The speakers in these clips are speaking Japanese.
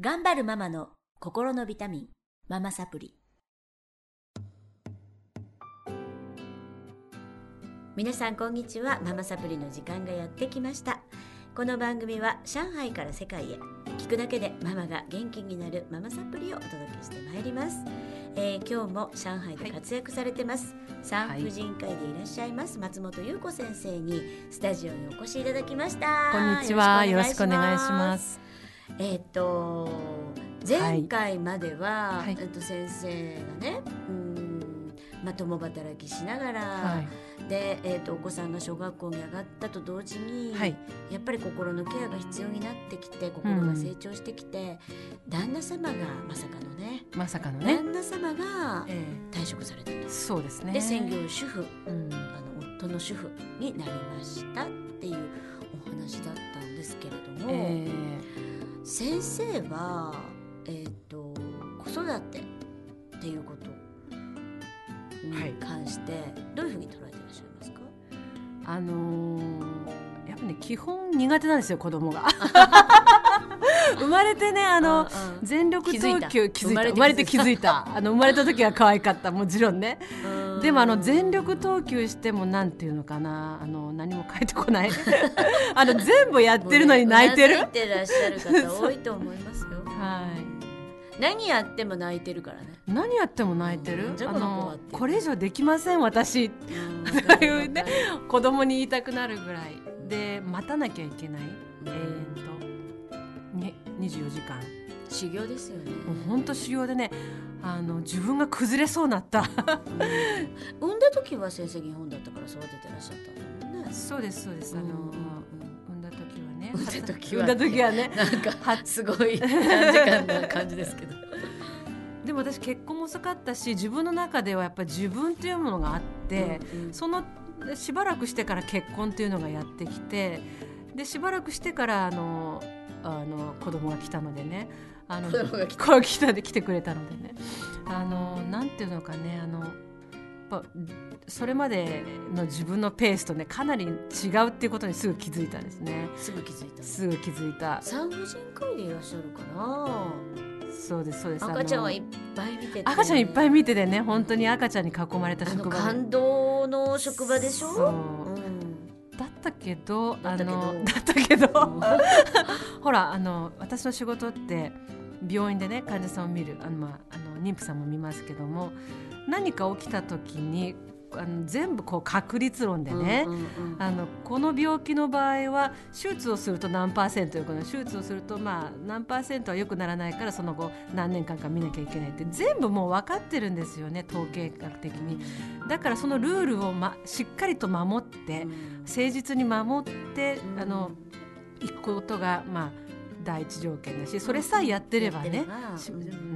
頑張るママの心のビタミンママサプリ。皆さんこんにちは。ママサプリの時間がやってきました。この番組は上海から世界へ聞くだけでママが元気になるママサプリをお届けしてまいります、えー今日も上海で活躍されてます、産婦人科医でいらっしゃいます松本優子先生にスタジオにお越しいただきました。こんにちは。よろしくお願いします。えっ、と前回までは、はいえっと先生がねうんまあ共働きしながら、はで、えっとお子さんが小学校に上がったと同時に、はいやっぱり心のケアが必要になってきて心が成長してきて、旦那様がまさかのねい。まさかのね。旦那様がえ退職されたと。えそうですね。で専業主婦うん。あの夫の主婦になりましたっていうお話だったんですけれども、え先生は、えー、と子育てっていうことはいに関してどういうふうに捉えていらっしゃいますか、えあのーやっぱね基本苦手なんですよ子供が。生まれてねあの。全力投球気づいた。生まれて気づいた。あの生まれた時は可愛かった。もちろんねでもあの全力投球してもなんていうのかなあの何も返ってこない。あの全部やってるのに泣いてる、泣いてらっしゃる方多いと思いますよ。はい。何やっても泣いてるからね、何やっても泣いてる？あじゃあこのこれ以上できません私。うんそういうね子供に言いたくなるぐらい。で待たなきゃいけない。えー、と、ね、24時間修行ですよね、もう本当修行でねあの自分が崩れそうになった。うん。産んだ時は先生日本だったから育ててらっしゃったんだもんね。そうですそうです。あの、うんうん産んだ時はね産んだ時は産んだ時はね。なんかはすごい短時間な感じですけど。でも私結婚も遅かったし自分の中ではやっぱり自分というものがあって、うんうん。そのしばらくしてから結婚っていうのがやってきてでしばらくしてからあのあの子供が来たのでね。あの子供が来た。で来てくれたのでね。あのなんていうのかね。あのそれまでの自分のペースとねかなり違うっていうことにすぐ気づいたんですね。すぐ気づいた。すぐ気づいた。産婦人科医でいらっしゃるかな。そうですそうです。赤ちゃんはいっぱい見てて。赤ちゃんいっぱい見ててね本当に赤ちゃんに囲まれた職場で。感動の職場でしょ？そうったけどだったけど。あのだったけど、う んほらあの私の仕事って病院でね患者さんを見るあの、まあ、あの妊婦さんも見ますけども何か起きた時にあの全部こう確率論でね、あのこの病気の場合は手術をすると何パーセントよくなる手術をするとまあ何パーセントは良くならないからその後何年間か見なきゃいけないって全部もう分かってるんですよね統計学的に。だからそのルールを、ま、しっかりと守って誠実に守って、うん。あの行くことがまあ第一条件だしそれさえやってればね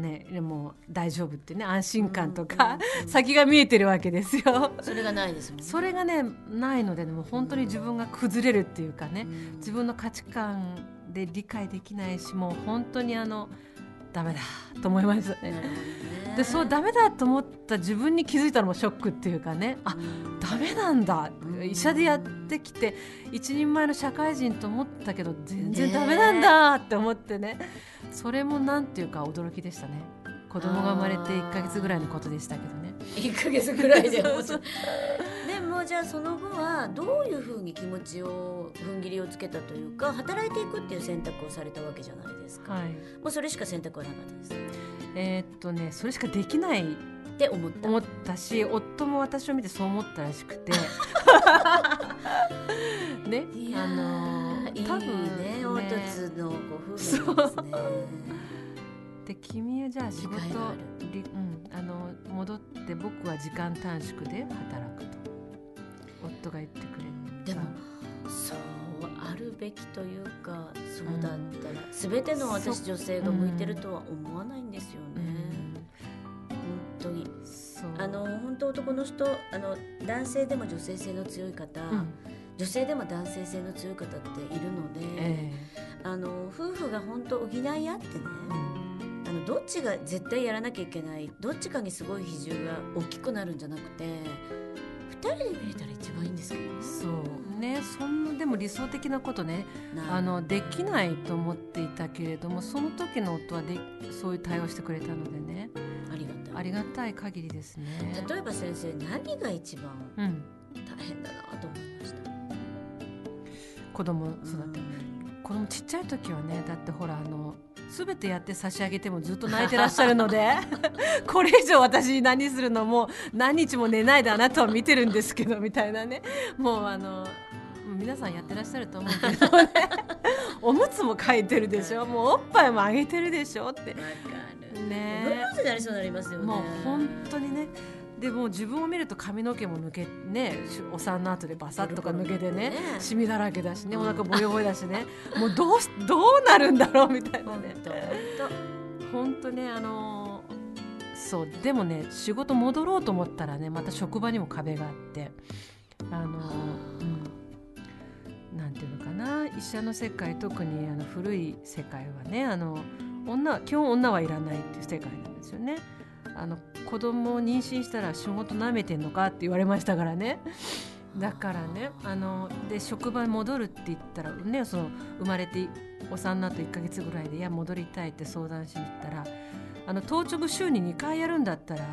ねでも大丈夫ってね安心感とか、先が見えてるわけですよ。それがないですもんね。それがねないのでもう本当に自分が崩れるっていうかね、うん自分の価値観で理解できないしもう本当にあのダメだと思います。ね。なるほどね。でそうダメだと思った自分に気づいたのもショックっていうかね。あうん。ダメなんだ、うん。医者でやってきて一人前の社会人と思ったけど全然ねダメなんだって思ってね。それもなんていうか驚きでしたね。子供が生まれて1か月ぐらいのことでしたけどね。一ヶ月ぐらいでそうそうじゃあその後はどういうふうに気持ちを踏ん切りをつけたというか働いていくっていう選択をされたわけじゃないですか、はい。もうそれしか選択はなかったです。えーっとねそれしかできないって思った。思ったし夫も私を見てそう思ったらしくて。ねあのー多分ね。凹凸のご夫婦ですね。で君はじゃあ仕事あうん、あの戻って僕は時間短縮で働くと夫が言ってくれた。でもそうあるべきというかそうだったら、全ての私そ女性が向いてるとは思わないんですよね、本当に。あの本当男の人あの男性でも女性性の強い方、うん。女性でも男性性の強い方っているので、えあの夫婦が本当補い合ってね、えあのどっちが絶対やらなきゃいけないどっちかにすごい比重が大きくなるんじゃなくて人で見れたら一番いいんですけどね。そうねそんなでも理想的なことねあのできないと思っていたけれどもその時の夫はでそういう対応してくれたのでね。ありがたい。ありがたい限りですね。例えば先生何が一番大変だなと思いました、うん、子供育て、うん、子供ちっちゃい時はねだってほらあの全てやって差し上げてもずっと泣いてらっしゃるので これ以上私何するのも何日も寝ないであなたを見てるんですけどみたいなね。もうあの皆さんやってらっしゃると思うけどね。おむつも替えてるでしょ。もうおっぱいもあげてるでしょって。ね。ブルースになりそうになりますよね。もう本当にねでも自分を見ると髪の毛も抜けねお産の後でバサッとか抜けてねシミだらけだしねお腹ボヨボヨだしね。もうどうどうなるんだろうみたいなね。本当ねあのそうでもね仕事戻ろうと思ったらねまた職場にも壁があってあの、うん、なんていうのかな医者の世界特にあの古い世界はねあの女基本女はいらないっていう世界なんですよね。あの子供を妊娠したら仕事なめてんのかって言われましたからね。だからねあので職場に戻るって言ったらねその生まれてお産になって1か月ぐらいでいや戻りたいって相談しに行ったらあの当直週に2回やるんだったら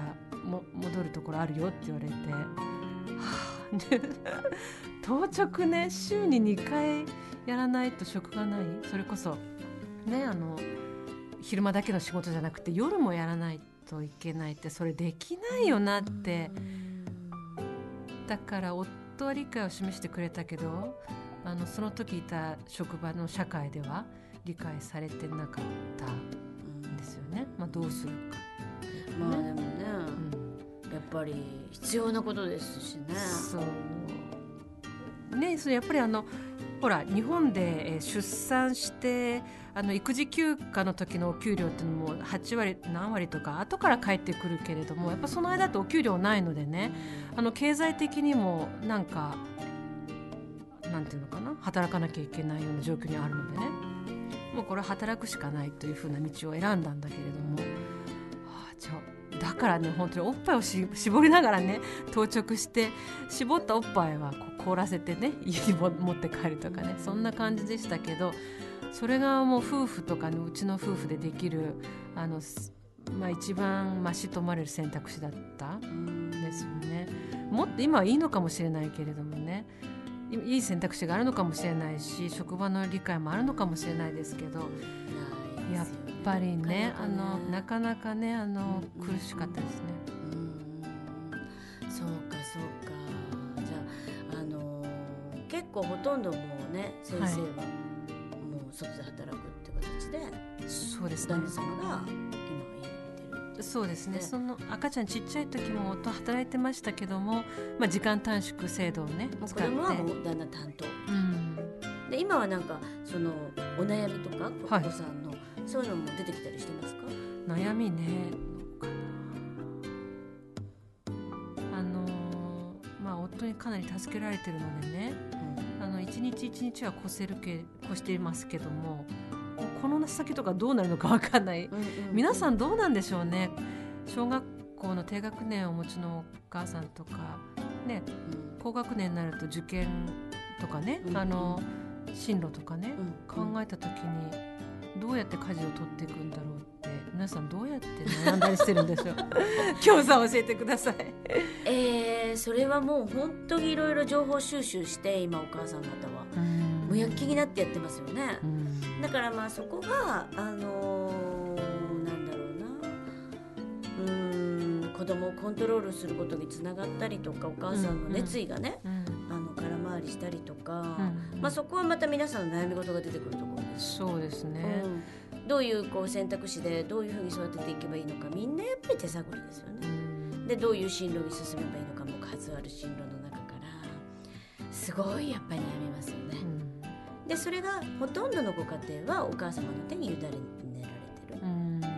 も戻るところあるよって言われて、はあ、当直ね週に2回やらないと職がない。それこそねあの昼間だけの仕事じゃなくて夜もやらないといけないってそれできないよなって。だから夫は理解を示してくれたけどあのその時いた職場の社会では理解されてなかったんですよね、まあ、どうするか。まあでもね、うん、やっぱり必要なことですしね。そう。ねそれやっぱりあのほら日本で出産してあの育児休暇の時のお給料っていうのも8割何割とか後から返ってくるけれどもやっぱその間ってお給料ないのでね。あの経済的にもなんかなんていうのかな？働かなきゃいけないような状況にあるのでね。もうこれ働くしかないというふうな道を選んだんだけれども、だからね本当におっぱいを絞りながらね到着して絞ったおっぱいはこう凍らせてね 家に持って帰るとかねそんな感じでしたけどそれがもう夫婦とかのうちの夫婦でできるあの、まあ、一番ましと思われる選択肢だったんですよね。もっと今はいいのかもしれないけれどもねいい選択肢があるのかもしれないし職場の理解もあるのかもしれないですけどやっぱりねあのなかなかねあの、苦しかったですね。構ほとんどもうね先生は、はい外で働くって形でそうです、ね、旦那様が今家にいてるそうですね。その赤ちゃんちっちゃい時も夫働いてましたけども、まあ、時間短縮制度をね使って。子供はもう旦那担当、うん、で今はなんかそのお悩みとかお子さんの、はい、そういうのも出てきたりしてますか？悩みね。あまあ夫にかなり助けられてるのでね、あの一日一日は越せるけ越していますけどもこの先とかどうなるのか分かんない、うんうんうん、皆さんどうなんでしょうね。小学校の低学年をお持ちのお母さんとかね、うん、高学年になると受験とかね、うんうん、あの進路とかね、うんうん、考えた時にどうやって舵を取っていくんだろうって皆さんどうやって悩んだりしてるんでしょう？今日さん教えてください。えー、それはもう本当にいろいろ情報収集して今お母さん方は。もう躍起になってやってますよね。だからまあそこがあのー、なんだろうな。うん子供をコントロールすることにつながったりとかお母さんの熱意がね、うん。うん。あの空回りしたりとか、うん、まあ、そこはまた皆さんの悩み事が出てくるとこそうですね、うん、どういうこう選択肢でどういうふうに育てていけばいいのかみんなやっぱり手探りですよね。でどういう進路に進めばいいのかも数ある進路の中からすごいやっぱり悩みますよね。でそれがほとんどのご家庭はお母様の手に委ねられてる。うん、だか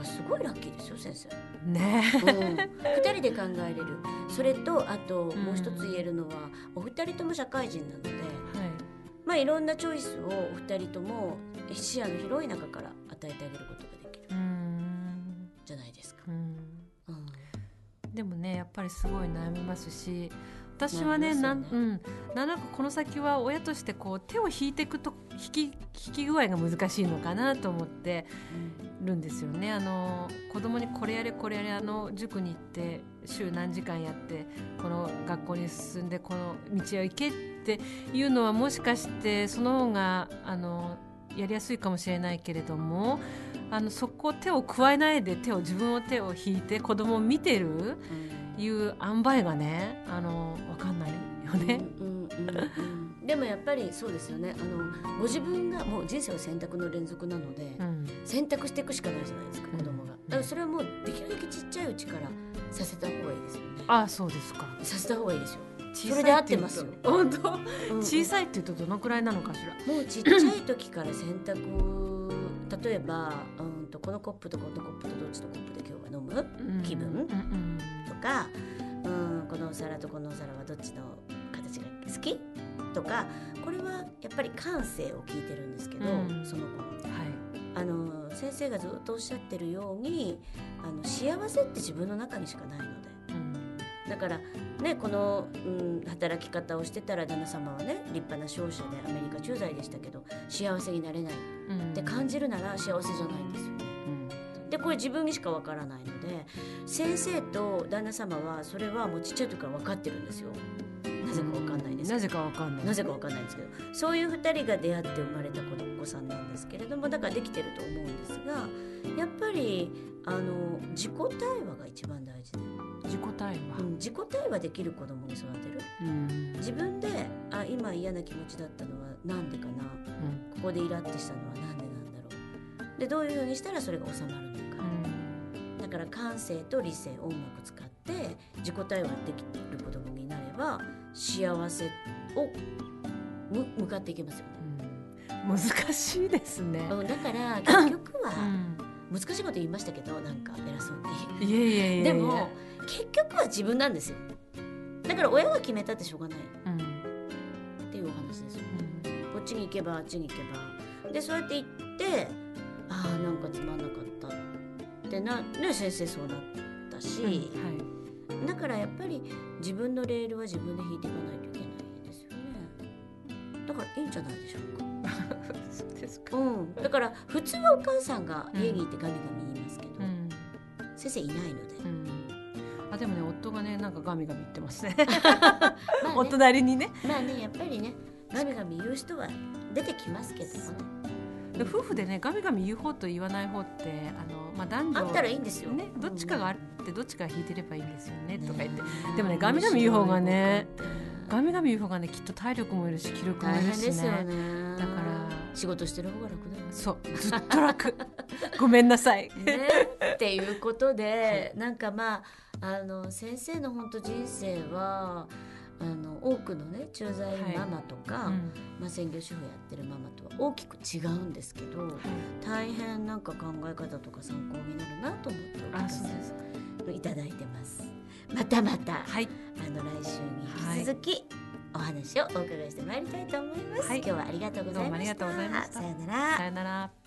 らすごいラッキーですよ先生。ね、うん、2人で考えれる。それとあともう一つ言えるのは、お二人とも社会人なので、はい、まあいろんなチョイスをお二人とも視野の広い中から与えてあげることができる。じゃないですか。うん。でもねやっぱりすごい悩みますし私はね、ね、なんうん、なんかこの先は親としてこう手を引いていくと引き引き具合が難しいのかなと思ってるんですよね。あの子供にこれやれこれやれあの塾に行って週何時間やってこの学校に進んでこの道へ行けっていうのはもしかしてその方があのやりやすいかもしれないけれどもあのそこ手を加えないで手を自分を手を引いて子供を見てる。うんいう塩梅がねあの分かんないよね。うんうんうん、でもやっぱりそうですよねあのご自分がもう人生は選択の連続なので、うん、選択していくしかないじゃないですか子供が。だからそれはもうできるだけちっちゃいうちからさせた方がいいですよね。あそうですか。させた方がいいですよ。それで合ってますよ。本当、うん、小さいって言うとどのくらいなのかしら？もうちっちゃい時から選択例えば、うんとこのコップとこのコップとどっちのコップで今日は飲む、気分、うんうんか、うん、このお皿とこのお皿はどっちの好き？とかこれはやっぱり感性を聞いてるんですけど、うん、その子の。はい。あの先生がずっとおっしゃってるようにあの幸せって自分の中にしかないので、うん、だからねこの、うん、働き方をしてたら旦那様はね立派な商社でアメリカ駐在でしたけど幸せになれないって感じるなら幸せじゃないんですよ。でこれ自分にしかわからないので先生と旦那様はそれはもうちっちゃい時から分かってるんですよ。なぜかわかんないですなぜかわかんないなぜかわかんないんです。けどそういう2人が出会って生まれたお子さんなんですけれどもだからできてると思うんですがやっぱりあの自己対話が一番大事で自己対話、うん、自己対話できる子供に育てる、うん、自分であ今嫌な気持ちだったのは何でかな、うん、ここでイラッとしたのは何でなんだろう。でどういうふうにしたらそれが収まるのだから感性と理性をうまく使って自己対話できる子供になれば幸せをむ向かっていけますよね。難しいですね。だから 結局は、難しいこと言いましたけどなんか偉そうに。いやいやでも結局は自分なんですよ。だから親が決めたってしょうがない、うん、っていうお話ですよ、うん、こっちに行けばあっちに行けば。でそうやって行ってああなんかつまんなかった。ってなね先生そうなったし、はい、だからやっぱり自分のレールは自分で引いていかないといけないですよね。だからいいんじゃないでしょうか。そうですか、うん、だから普通はお母さんが家にいてガミガミ言いますけど、うん、先生いないので、うん、あでもね夫がねなんかガミガミ言ってますね。ね、お隣にね。まあねやっぱりねガミガミ言う人は出てきますけどもね夫婦でねガミガミ言う方と言わない方ってあの、まあ、男女あったらいいんですよ、ね、どっちかがあってどっちかが引いてればいいんですよね、とか言って。でもねガミガミ言う方がねガミガミ言う方がねきっと体力もいるし気力もいるしね。ね。だから仕事してる方が楽だよそうずっと楽。ごめんなさい、ね、っていうことで、はい、なんかまああの先生の本当人生はあの多くのね駐在ママとか、はいうん、まあ、専業主婦やってるママとは大きく違うんですけど、はい、大変なんか考え方とか参考になるなと思ってお聞かせいただいてます。またまた、はい、あの来週に引き続き、お話をお伺いしてまいりたいと思います。今日はありがとうございました。さよなら。さよなら。